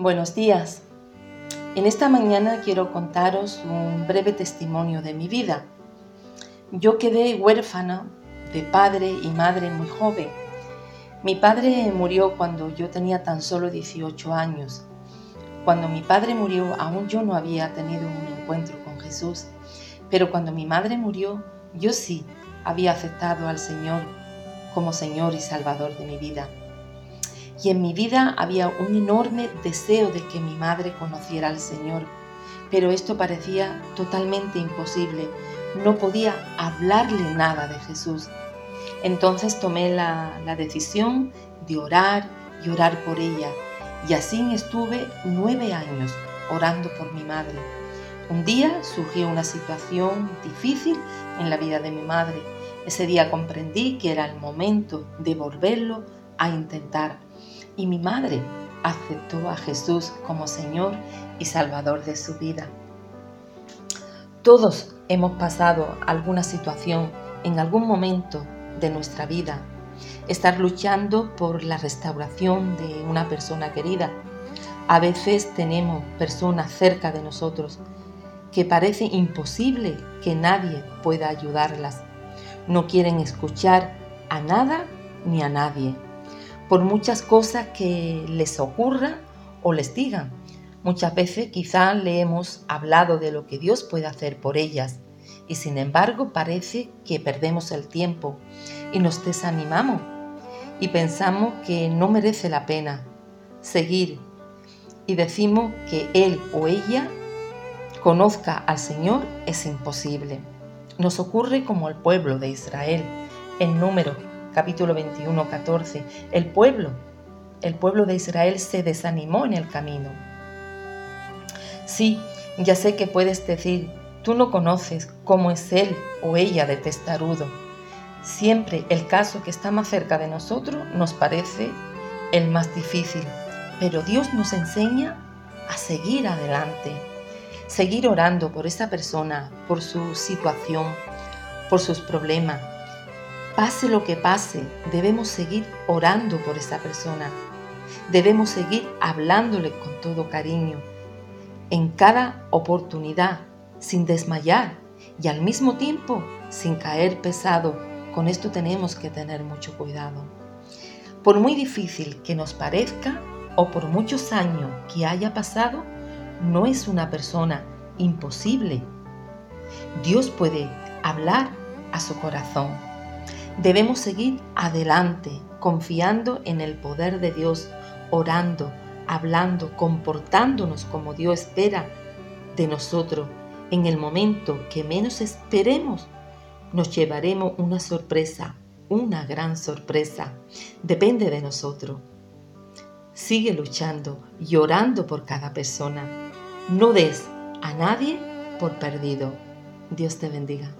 Buenos días. En esta mañana quiero contaros un breve testimonio de mi vida. Yo quedé huérfana de padre y madre muy joven. Mi padre murió cuando yo tenía tan solo 18 años. Cuando mi padre murió aún yo no había tenido un encuentro con Jesús, pero cuando mi madre murió yo sí había aceptado al Señor como Señor y Salvador de mi vida y en mi vida había un enorme deseo de que mi madre conociera al Señor, pero esto parecía totalmente imposible. No podía hablarle nada de Jesús. Entonces tomé la, decisión de orar y orar por ella, y así estuve nueve años orando por mi madre. Un día surgió una situación difícil en la vida de mi madre. Ese día comprendí que era el momento de volverlo a intentar y mi madre aceptó a Jesús como Señor y Salvador de su vida. Todos hemos pasado alguna situación en algún momento de nuestra vida. Estar luchando por la restauración de una persona querida. A veces tenemos personas cerca de nosotros que parece imposible que nadie pueda ayudarlas. No quieren escuchar a nada ni a nadie por muchas cosas que les ocurran o les digan. Muchas veces quizá le hemos hablado de lo que Dios puede hacer por ellas y sin embargo parece que perdemos el tiempo y nos desanimamos y pensamos que no merece la pena seguir y decimos que él o ella conozca al Señor es imposible. Nos ocurre como al pueblo de Israel en número capítulo 21, 14, el pueblo, el pueblo de Israel se desanimó en el camino. Sí, ya sé que puedes decir, tú no conoces cómo es él o ella de testarudo. Siempre el caso que está más cerca de nosotros nos parece el más difícil, pero Dios nos enseña a seguir adelante, seguir orando por esa persona, por su situación, por sus problemas, Pase lo que pase, debemos seguir orando por esa persona. Debemos seguir hablándole con todo cariño, en cada oportunidad, sin desmayar y al mismo tiempo sin caer pesado. Con esto tenemos que tener mucho cuidado. Por muy difícil que nos parezca o por muchos años que haya pasado, no es una persona imposible. Dios puede hablar a su corazón Debemos seguir adelante, confiando en el poder de Dios, orando, hablando, comportándonos como Dios espera de nosotros. En el momento que menos esperemos, nos llevaremos una sorpresa, una gran sorpresa. Depende de nosotros. Sigue luchando y orando por cada persona. No des a nadie por perdido. Dios te bendiga.